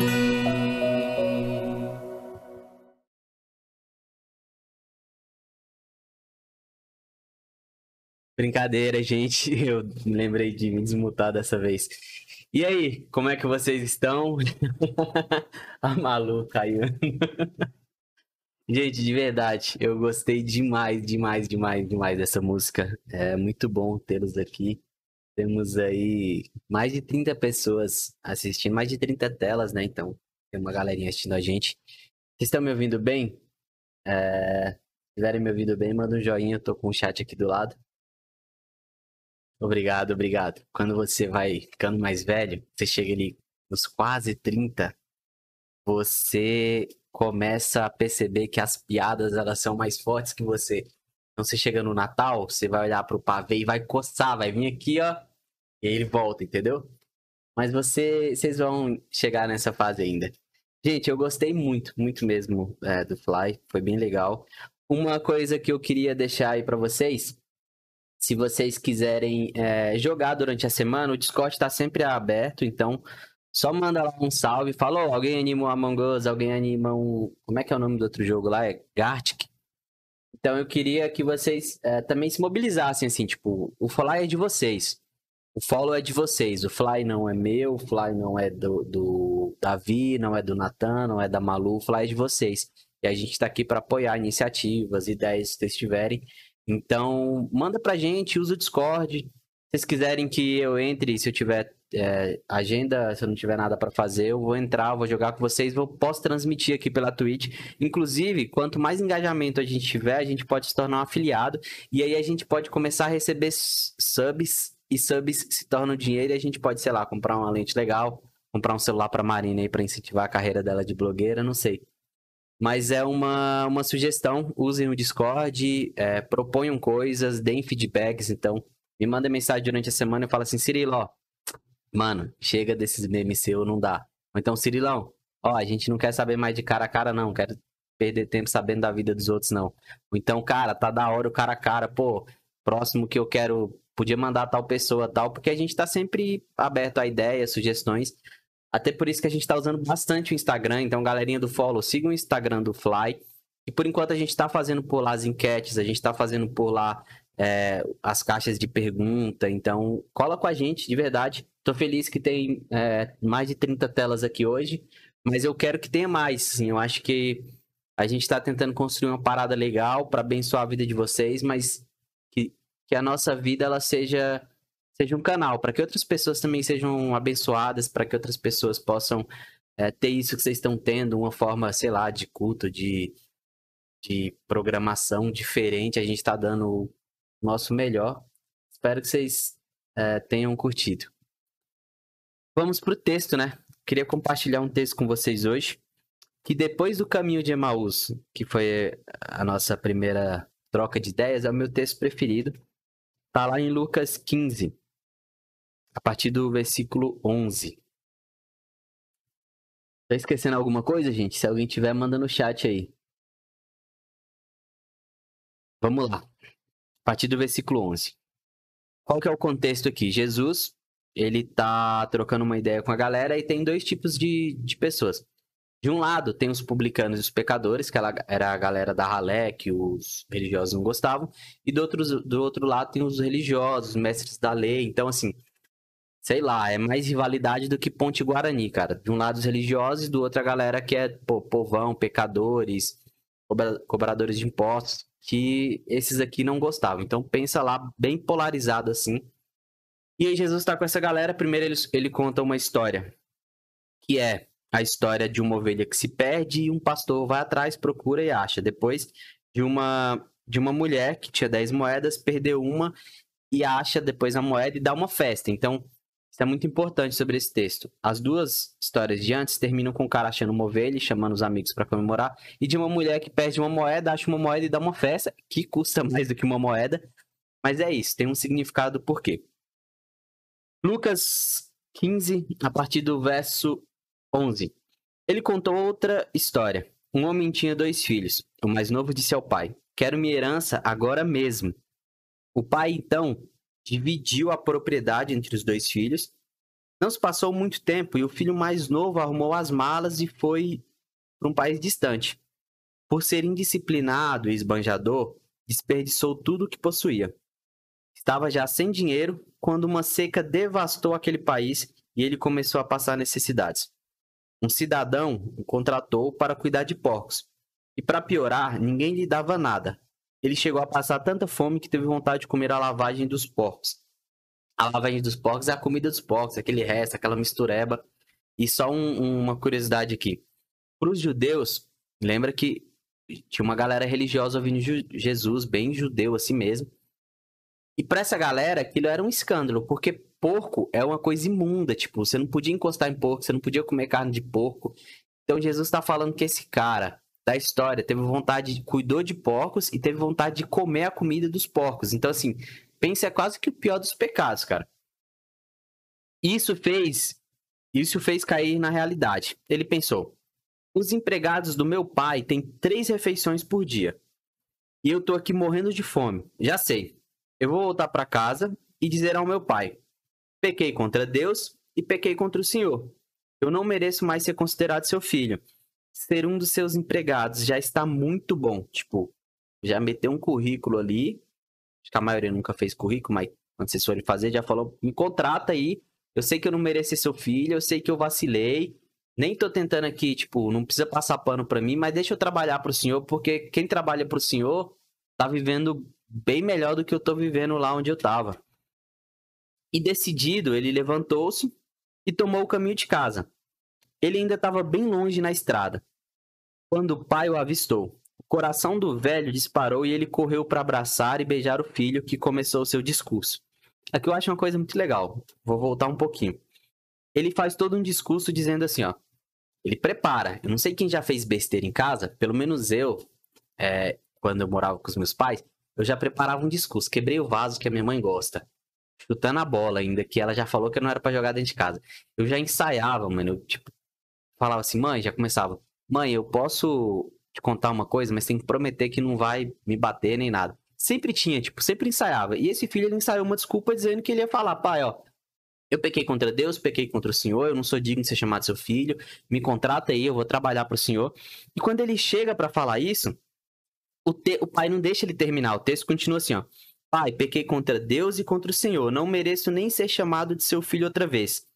Brincadeira, gente. Eu lembrei de me desmutar dessa vez. E aí, como é que vocês estão? A Malu caiu. Gente, de verdade, eu gostei demais, demais, demais, demais dessa música. É muito bom tê-los aqui. Temos aí mais de 30 pessoas assistindo, mais de 30 telas, né? Então, tem uma galerinha assistindo a gente. Vocês estão me ouvindo bem? É... Se estiverem me ouvindo bem, manda um joinha, eu tô com o chat aqui do lado. Obrigado, obrigado. Quando você vai ficando mais velho, você chega ali nos quase 30, você começa a perceber que as piadas elas são mais fortes que você. Então você chega no Natal, você vai olhar pro pavê e vai coçar, vai vir aqui, ó, e ele volta, entendeu? Mas você, vocês vão chegar nessa fase ainda. Gente, eu gostei muito, muito mesmo é, do Fly, foi bem legal. Uma coisa que eu queria deixar aí para vocês se vocês quiserem é, jogar durante a semana, o Discord está sempre aberto, então só manda lá um salve. Falou, alguém anima o Among Us, alguém anima um... Como é que é o nome do outro jogo lá? É Gartic? Então eu queria que vocês é, também se mobilizassem, assim, tipo, o Fly é de vocês. O follow é de vocês. O Fly não é meu, o Fly não é do, do Davi, não é do Natan, não é da Malu, o Fly é de vocês. E a gente está aqui para apoiar iniciativas, ideias que vocês tiverem. Então, manda pra gente, usa o Discord. Se vocês quiserem que eu entre, se eu tiver é, agenda, se eu não tiver nada para fazer, eu vou entrar, vou jogar com vocês, vou, posso transmitir aqui pela Twitch. Inclusive, quanto mais engajamento a gente tiver, a gente pode se tornar um afiliado e aí a gente pode começar a receber subs e subs se tornam dinheiro e a gente pode, sei lá, comprar uma lente legal, comprar um celular para Marina aí para incentivar a carreira dela de blogueira, não sei. Mas é uma, uma sugestão. Usem o Discord, é, proponham coisas, deem feedbacks. Então, me mandem mensagem durante a semana e fala assim, Cirilo, ó, mano, chega desses memes seu, não dá. Ou então, Cirilão, ó, a gente não quer saber mais de cara a cara, não. Quero perder tempo sabendo da vida dos outros, não. Ou então, cara, tá da hora o cara a cara, pô, próximo que eu quero, podia mandar tal pessoa, tal, porque a gente tá sempre aberto a ideias, sugestões. Até por isso que a gente está usando bastante o Instagram. Então, galerinha do follow, siga o Instagram do Fly. E por enquanto a gente está fazendo por lá as enquetes, a gente está fazendo por lá é, as caixas de pergunta. Então, cola com a gente, de verdade. Estou feliz que tem é, mais de 30 telas aqui hoje, mas eu quero que tenha mais. Sim, eu acho que a gente está tentando construir uma parada legal para abençoar a vida de vocês, mas que, a nossa vida ela seja seja um canal para que outras pessoas também sejam abençoadas, para que outras pessoas possam é, ter isso que vocês estão tendo, uma forma, sei lá, de culto, de, de programação diferente. A gente está dando o nosso melhor. Espero que vocês é, tenham curtido. Vamos para o texto, né? Queria compartilhar um texto com vocês hoje. Que depois do caminho de Emaús, que foi a nossa primeira troca de ideias, é o meu texto preferido. Está lá em Lucas 15, a partir do versículo 11. Tá esquecendo alguma coisa, gente? Se alguém tiver, manda no chat aí. Vamos lá. A partir do versículo 11. Qual que é o contexto aqui? Jesus, ele tá trocando uma ideia com a galera e tem dois tipos de, de pessoas. De um lado, tem os publicanos e os pecadores, que era a galera da ralé, que os religiosos não gostavam. E do outro, do outro lado, tem os religiosos, os mestres da lei. Então, assim, sei lá, é mais rivalidade do que Ponte Guarani, cara. De um lado os religiosos, do outro a galera que é pô, povão, pecadores, cobra, cobradores de impostos, que esses aqui não gostavam. Então pensa lá, bem polarizado assim. E aí Jesus está com essa galera, primeiro ele, ele conta uma história, que é a história de uma ovelha que se perde e um pastor vai atrás, procura e acha. Depois de uma de uma mulher que tinha 10 moedas, perdeu uma e acha depois a moeda e dá uma festa. Então, isso é muito importante sobre esse texto. As duas histórias de antes terminam com o cara achando uma ovelha e chamando os amigos para comemorar, e de uma mulher que perde uma moeda, acha uma moeda e dá uma festa, que custa mais do que uma moeda. Mas é isso, tem um significado por quê. Lucas 15, a partir do verso 11. Ele contou outra história. Um homem tinha dois filhos. O mais novo disse ao pai: Quero minha herança agora mesmo. O pai, então, dividiu a propriedade entre os dois filhos. Não se passou muito tempo e o filho mais novo arrumou as malas e foi para um país distante. Por ser indisciplinado e esbanjador, desperdiçou tudo o que possuía. Estava já sem dinheiro quando uma seca devastou aquele país e ele começou a passar necessidades. Um cidadão o contratou para cuidar de porcos. E para piorar, ninguém lhe dava nada. Ele chegou a passar tanta fome que teve vontade de comer a lavagem dos porcos. A lavagem dos porcos é a comida dos porcos, aquele resto, aquela mistureba. E só um, uma curiosidade aqui. Para os judeus, lembra que tinha uma galera religiosa ouvindo Jesus, bem judeu assim mesmo. E para essa galera, aquilo era um escândalo, porque porco é uma coisa imunda, tipo, você não podia encostar em porco, você não podia comer carne de porco. Então Jesus está falando que esse cara da história teve vontade, cuidou de porcos e teve vontade de comer a comida dos porcos. Então assim, pensa é quase que o pior dos pecados, cara. Isso fez, isso fez cair na realidade. Ele pensou: os empregados do meu pai têm três refeições por dia. E eu tô aqui morrendo de fome. Já sei. Eu vou voltar para casa e dizer ao meu pai: pequei contra Deus e pequei contra o Senhor. Eu não mereço mais ser considerado seu filho. Ser um dos seus empregados já está muito bom. Tipo, já meteu um currículo ali. Acho que a maioria nunca fez currículo, mas quando vocês forem fazer, já falou: me contrata aí. Eu sei que eu não ser seu filho, eu sei que eu vacilei. Nem tô tentando aqui, tipo, não precisa passar pano para mim, mas deixa eu trabalhar pro senhor, porque quem trabalha pro senhor tá vivendo bem melhor do que eu tô vivendo lá onde eu tava. E decidido, ele levantou-se e tomou o caminho de casa. Ele ainda estava bem longe na estrada. Quando o pai o avistou, o coração do velho disparou e ele correu para abraçar e beijar o filho que começou o seu discurso. Aqui eu acho uma coisa muito legal. Vou voltar um pouquinho. Ele faz todo um discurso dizendo assim, ó. Ele prepara. Eu não sei quem já fez besteira em casa, pelo menos eu, é, quando eu morava com os meus pais, eu já preparava um discurso. Quebrei o vaso que a minha mãe gosta. Chutando a bola ainda, que ela já falou que não era para jogar dentro de casa. Eu já ensaiava, mano. Eu, tipo, falava assim, mãe, já começava. Mãe, eu posso te contar uma coisa, mas tem que prometer que não vai me bater nem nada. Sempre tinha, tipo, sempre ensaiava. E esse filho, ele ensaiou uma desculpa dizendo que ele ia falar, pai, ó, eu pequei contra Deus, pequei contra o Senhor, eu não sou digno de ser chamado seu filho, me contrata aí, eu vou trabalhar para o Senhor. E quando ele chega para falar isso, o, te... o pai não deixa ele terminar. O texto continua assim, ó. Pai, pequei contra Deus e contra o Senhor. Não mereço nem ser chamado de seu filho outra vez.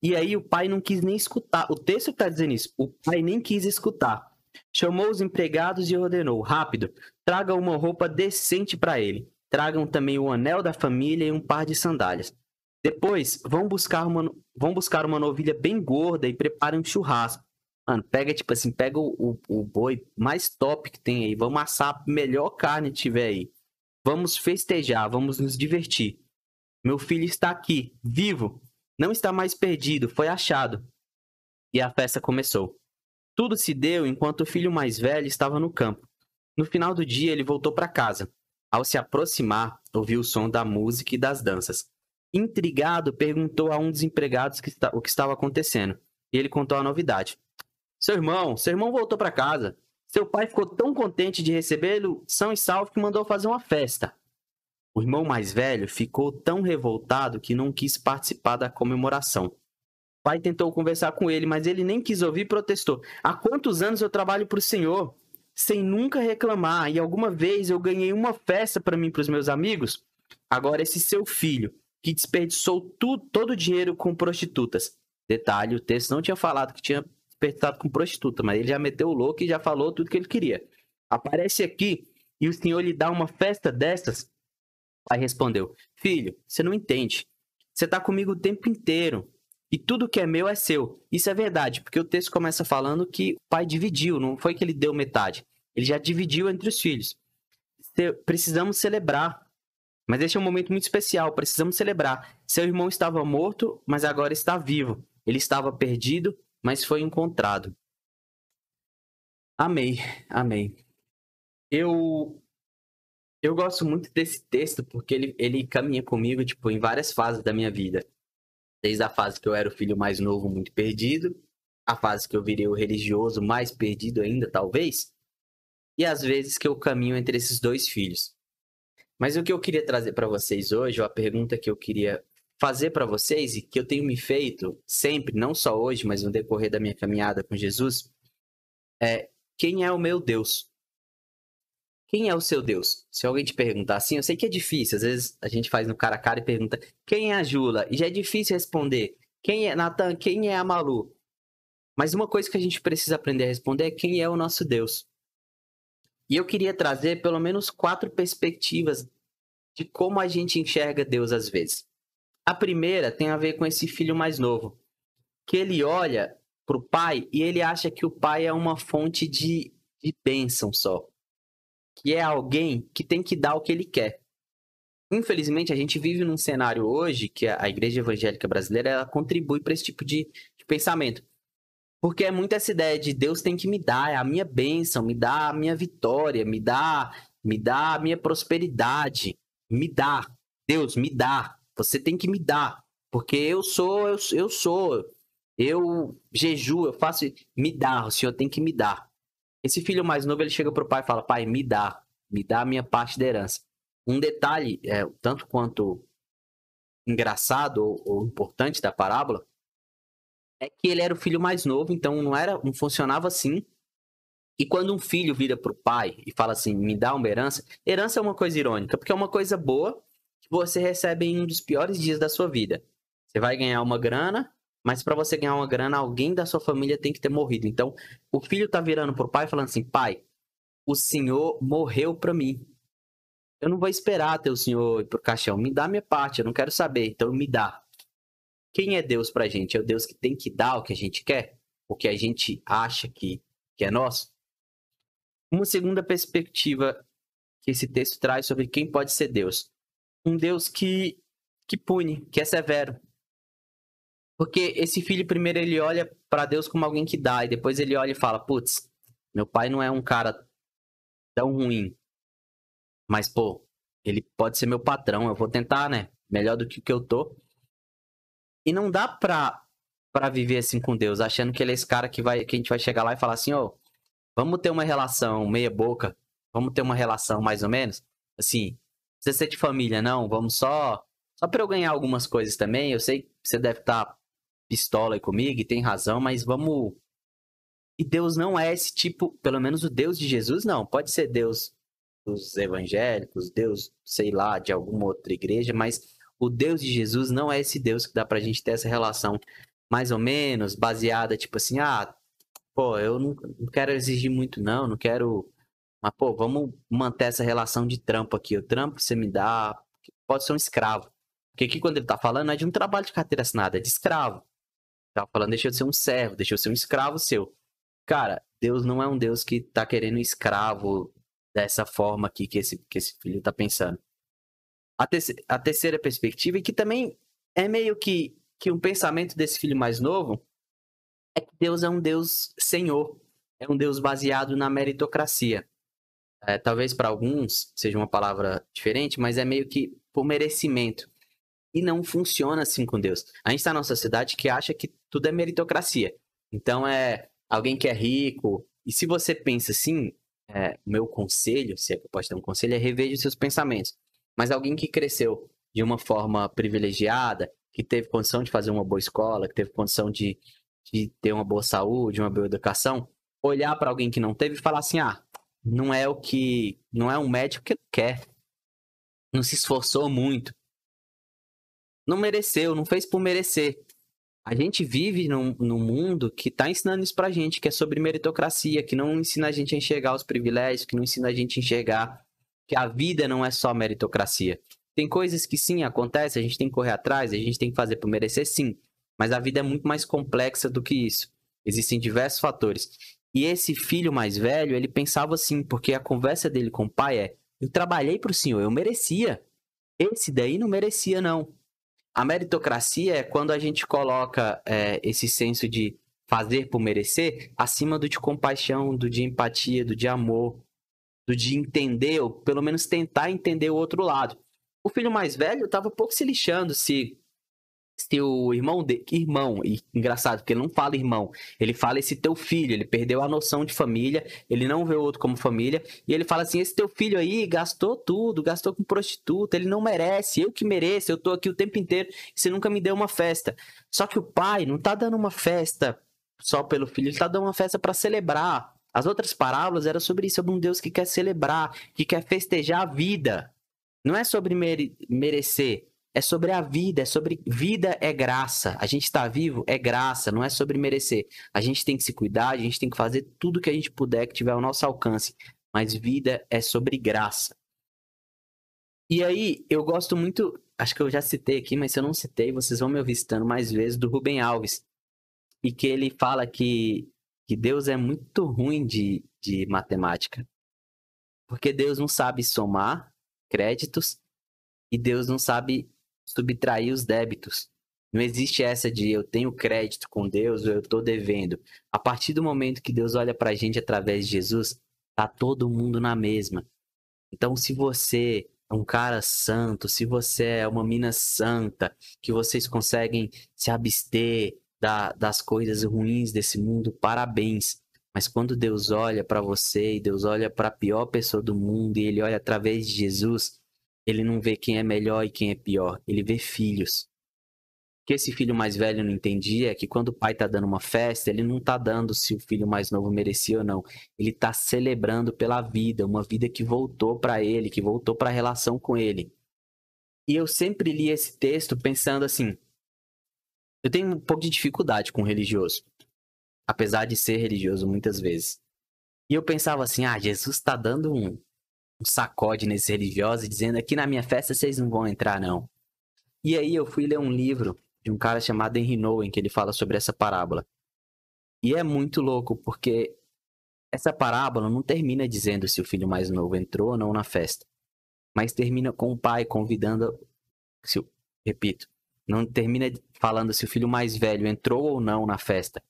E aí o pai não quis nem escutar. O texto está dizendo isso. O pai nem quis escutar. Chamou os empregados e ordenou: rápido, traga uma roupa decente para ele. Tragam também o anel da família e um par de sandálias. Depois, vão buscar uma, vão buscar uma novilha bem gorda e preparem um churrasco. Mano, pega, tipo assim, pega o, o, o, boi mais top que tem aí. Vamos assar a melhor carne que tiver aí. Vamos festejar, vamos nos divertir. Meu filho está aqui, vivo. Não está mais perdido, foi achado. E a festa começou. Tudo se deu enquanto o filho mais velho estava no campo. No final do dia, ele voltou para casa. Ao se aproximar, ouviu o som da música e das danças. Intrigado, perguntou a um dos empregados o que estava acontecendo. E ele contou a novidade. Seu irmão, seu irmão voltou para casa. Seu pai ficou tão contente de recebê-lo, são e salvo, que mandou fazer uma festa. O irmão mais velho ficou tão revoltado que não quis participar da comemoração. O pai tentou conversar com ele, mas ele nem quis ouvir e protestou. Há quantos anos eu trabalho para o senhor? Sem nunca reclamar, e alguma vez eu ganhei uma festa para mim e para os meus amigos? Agora, esse seu filho, que desperdiçou tudo, todo o dinheiro com prostitutas. Detalhe, o texto não tinha falado que tinha desperdiçado com prostituta, mas ele já meteu o louco e já falou tudo que ele queria. Aparece aqui e o senhor lhe dá uma festa dessas? O pai respondeu: Filho, você não entende. Você está comigo o tempo inteiro. E tudo que é meu é seu. Isso é verdade, porque o texto começa falando que o pai dividiu, não foi que ele deu metade. Ele já dividiu entre os filhos. Precisamos celebrar. Mas este é um momento muito especial, precisamos celebrar. Seu irmão estava morto, mas agora está vivo. Ele estava perdido, mas foi encontrado. Amei, amei. Eu eu gosto muito desse texto porque ele, ele caminha comigo tipo em várias fases da minha vida. Desde a fase que eu era o filho mais novo, muito perdido, a fase que eu virei o religioso mais perdido ainda, talvez, e as vezes que eu caminho entre esses dois filhos. Mas o que eu queria trazer para vocês hoje, ou a pergunta que eu queria fazer para vocês e que eu tenho me feito sempre, não só hoje, mas no decorrer da minha caminhada com Jesus, é quem é o meu Deus? Quem é o seu Deus? Se alguém te perguntar assim, eu sei que é difícil, às vezes a gente faz no cara a cara e pergunta quem é a Jula? E já é difícil responder Quem é, Natan, quem é a Malu? Mas uma coisa que a gente precisa aprender a responder é quem é o nosso Deus. E eu queria trazer pelo menos quatro perspectivas de como a gente enxerga Deus às vezes. A primeira tem a ver com esse filho mais novo, que ele olha para o pai e ele acha que o pai é uma fonte de, de bênção só. Que é alguém que tem que dar o que ele quer. Infelizmente, a gente vive num cenário hoje que a igreja evangélica brasileira ela contribui para esse tipo de, de pensamento. Porque é muito essa ideia de Deus tem que me dar, é a minha bênção, me dá a minha vitória, me dá, me dá a minha prosperidade, me dá. Deus, me dá. Você tem que me dar. Porque eu sou, eu, eu sou, eu jejuo, eu faço, me dá, o Senhor tem que me dar. Esse filho mais novo, ele chega pro pai e fala, pai, me dá, me dá a minha parte da herança. Um detalhe, é, tanto quanto engraçado ou, ou importante da parábola, é que ele era o filho mais novo, então não era, não funcionava assim. E quando um filho vira pro pai e fala assim, me dá uma herança, herança é uma coisa irônica, porque é uma coisa boa você recebe em um dos piores dias da sua vida. Você vai ganhar uma grana, mas para você ganhar uma grana, alguém da sua família tem que ter morrido. Então, o filho tá virando pro pai falando assim: "Pai, o senhor morreu para mim. Eu não vou esperar até o senhor ir pro caixão. Me dá minha parte, eu não quero saber, então me dá." Quem é Deus pra gente? É o Deus que tem que dar o que a gente quer? O que a gente acha que, que é nosso? Uma segunda perspectiva que esse texto traz sobre quem pode ser Deus. Um Deus que, que pune, que é severo. Porque esse filho, primeiro, ele olha para Deus como alguém que dá, e depois ele olha e fala: Putz, meu pai não é um cara tão ruim, mas, pô, ele pode ser meu patrão, eu vou tentar, né? Melhor do que o que eu tô. E não dá pra, pra viver assim com Deus, achando que ele é esse cara que, vai, que a gente vai chegar lá e falar assim, ó, oh, vamos ter uma relação meia boca, vamos ter uma relação mais ou menos, assim, precisa ser de família, não, vamos só, só pra eu ganhar algumas coisas também, eu sei que você deve estar tá pistola aí comigo e tem razão, mas vamos... E Deus não é esse tipo, pelo menos o Deus de Jesus não, pode ser Deus dos evangélicos, Deus, sei lá, de alguma outra igreja, mas o Deus de Jesus não é esse Deus que dá pra gente ter essa relação mais ou menos baseada, tipo assim, ah, pô, eu não, não quero exigir muito não, não quero. Mas, pô, vamos manter essa relação de trampo aqui. O trampo você me dá, pode ser um escravo. Porque aqui quando ele tá falando não é de um trabalho de carteira assinada, é de escravo. Tá falando, deixa eu ser um servo, deixa eu ser um escravo seu. Cara, Deus não é um Deus que tá querendo um escravo dessa forma aqui que esse, que esse filho tá pensando a, te a terceira perspectiva, e que também é meio que, que um pensamento desse filho mais novo, é que Deus é um Deus senhor, é um Deus baseado na meritocracia. É, talvez para alguns seja uma palavra diferente, mas é meio que por merecimento. E não funciona assim com Deus. A gente está numa sociedade que acha que tudo é meritocracia. Então é alguém que é rico. E se você pensa assim, é, meu conselho, se é que eu posso ter um conselho, é reveja seus pensamentos. Mas alguém que cresceu de uma forma privilegiada, que teve condição de fazer uma boa escola, que teve condição de, de ter uma boa saúde, uma boa educação, olhar para alguém que não teve e falar assim: ah, não é o que. Não é um médico que quer. Não se esforçou muito. Não mereceu, não fez por merecer. A gente vive num, num mundo que está ensinando isso pra gente, que é sobre meritocracia, que não ensina a gente a enxergar os privilégios, que não ensina a gente a enxergar que a vida não é só meritocracia. Tem coisas que sim acontecem, a gente tem que correr atrás, a gente tem que fazer por merecer sim, mas a vida é muito mais complexa do que isso. Existem diversos fatores. E esse filho mais velho, ele pensava assim, porque a conversa dele com o pai é: eu trabalhei para o senhor, eu merecia. Esse daí não merecia, não. A meritocracia é quando a gente coloca é, esse senso de fazer por merecer acima do de compaixão, do de empatia, do de amor, do de entender, ou pelo menos tentar entender o outro lado. O filho mais velho estava pouco se lixando se se o irmão de irmão e engraçado porque ele não fala irmão ele fala esse teu filho ele perdeu a noção de família ele não vê o outro como família e ele fala assim esse teu filho aí gastou tudo gastou com prostituta ele não merece eu que mereço eu tô aqui o tempo inteiro você nunca me deu uma festa. Só que o pai não tá dando uma festa só pelo filho ele tá dando uma festa para celebrar. As outras parábolas eram sobre isso, sobre um Deus que quer celebrar, que quer festejar a vida. Não é sobre mere merecer, É sobre a vida, é sobre vida é graça. A gente está vivo é graça, não é sobre merecer. A gente tem que se cuidar, a gente tem que fazer tudo que a gente puder que tiver ao nosso alcance. Mas vida é sobre graça. E aí, eu gosto muito, acho que eu já citei aqui, mas se eu não citei, vocês vão me ouvir mais vezes, do Rubem Alves. E que ele fala que, que Deus é muito ruim de, de matemática. Porque Deus não sabe somar créditos e Deus não sabe subtrair os débitos. Não existe essa de eu tenho crédito com Deus ou eu estou devendo. A partir do momento que Deus olha para a gente através de Jesus, tá todo mundo na mesma. Então, se você é um cara santo, se você é uma mina santa, que vocês conseguem se abster da, das coisas ruins desse mundo, parabéns. Mas quando Deus olha para você e Deus olha para a pior pessoa do mundo e ele olha através de Jesus, ele não vê quem é melhor e quem é pior, ele vê filhos. O que esse filho mais velho não entendia é que quando o pai está dando uma festa, ele não está dando se o filho mais novo merecia ou não. Ele está celebrando pela vida, uma vida que voltou para ele, que voltou para a relação com ele. E eu sempre li esse texto pensando assim: eu tenho um pouco de dificuldade com religioso, apesar de ser religioso muitas vezes. E eu pensava assim: ah, Jesus está dando um, um sacode nesses religiosos, dizendo aqui na minha festa vocês não vão entrar, não. E aí eu fui ler um livro de um cara chamado Henry Nowen, que ele fala sobre essa parábola. E é muito louco, porque essa parábola não termina dizendo se o filho mais novo entrou ou não na festa. Mas termina com o pai convidando. Se, repito, não termina falando se o filho mais velho entrou ou não na festa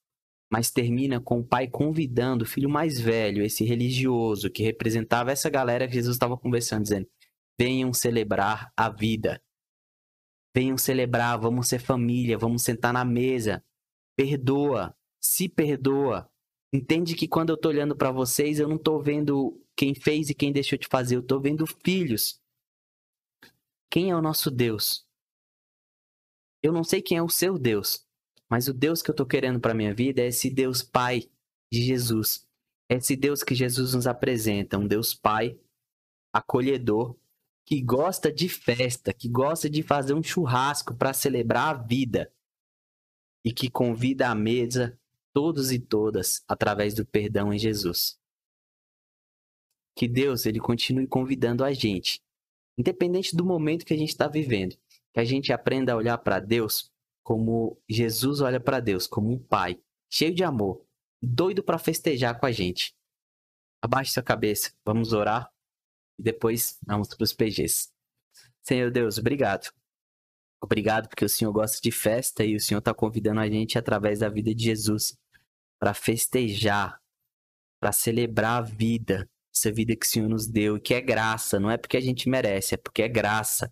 mas termina com o pai convidando o filho mais velho, esse religioso que representava essa galera que Jesus estava conversando, dizendo: venham celebrar a vida. Venham celebrar, vamos ser família, vamos sentar na mesa. Perdoa, se perdoa. Entende que quando eu estou olhando para vocês, eu não estou vendo quem fez e quem deixou de fazer, eu estou vendo filhos. Quem é o nosso Deus? Eu não sei quem é o seu Deus, mas o Deus que eu estou querendo para minha vida é esse Deus Pai de Jesus. É esse Deus que Jesus nos apresenta, um Deus Pai acolhedor, que gosta de festa, que gosta de fazer um churrasco para celebrar a vida e que convida à mesa todos e todas através do perdão em Jesus. Que Deus ele continue convidando a gente, independente do momento que a gente está vivendo, que a gente aprenda a olhar para Deus como Jesus olha para Deus, como um pai, cheio de amor, doido para festejar com a gente. Abaixe sua cabeça, vamos orar e depois vamos para os PGs. Senhor Deus, obrigado. Obrigado porque o Senhor gosta de festa e o Senhor está convidando a gente através da vida de Jesus para festejar, para celebrar a vida, essa vida que o Senhor nos deu e que é graça, não é porque a gente merece, é porque é graça.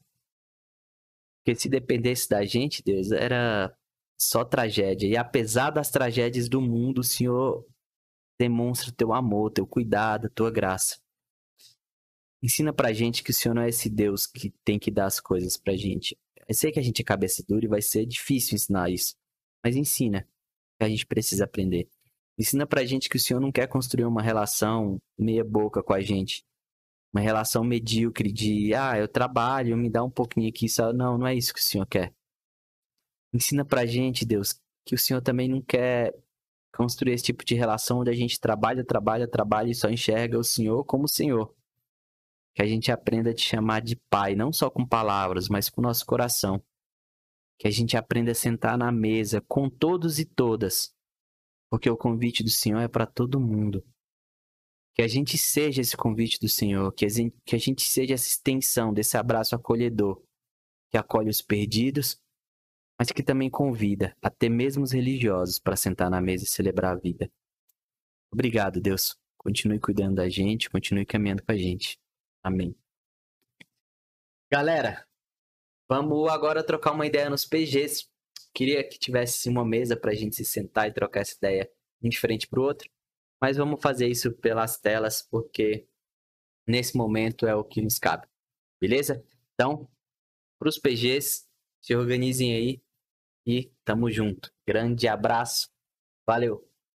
Porque se dependesse da gente, Deus, era só tragédia. E apesar das tragédias do mundo, o Senhor demonstra o teu amor, teu cuidado, a tua graça. Ensina pra gente que o Senhor não é esse Deus que tem que dar as coisas pra gente. Eu sei que a gente é cabeça dura e vai ser difícil ensinar isso. Mas ensina, que a gente precisa aprender. Ensina pra gente que o Senhor não quer construir uma relação meia boca com a gente uma relação medíocre de, ah, eu trabalho, me dá um pouquinho aqui só. Não, não é isso que o Senhor quer. Ensina pra gente, Deus, que o Senhor também não quer construir esse tipo de relação onde a gente trabalha, trabalha, trabalha e só enxerga o Senhor como o Senhor. Que a gente aprenda a te chamar de Pai, não só com palavras, mas com o nosso coração. Que a gente aprenda a sentar na mesa com todos e todas, porque o convite do Senhor é para todo mundo. Que a gente seja esse convite do Senhor, que a gente, que a gente seja essa extensão desse abraço acolhedor, que acolhe os perdidos, mas que também convida até mesmo os religiosos para sentar na mesa e celebrar a vida. Obrigado, Deus. Continue cuidando da gente, continue caminhando com a gente. Amém. Galera, vamos agora trocar uma ideia nos PGs. Queria que tivesse uma mesa para a gente se sentar e trocar essa ideia um de frente para o outro mas vamos fazer isso pelas telas porque nesse momento é o que nos cabe. Beleza? Então, para os PGs, se organizem aí e tamo junto. Grande abraço. Valeu!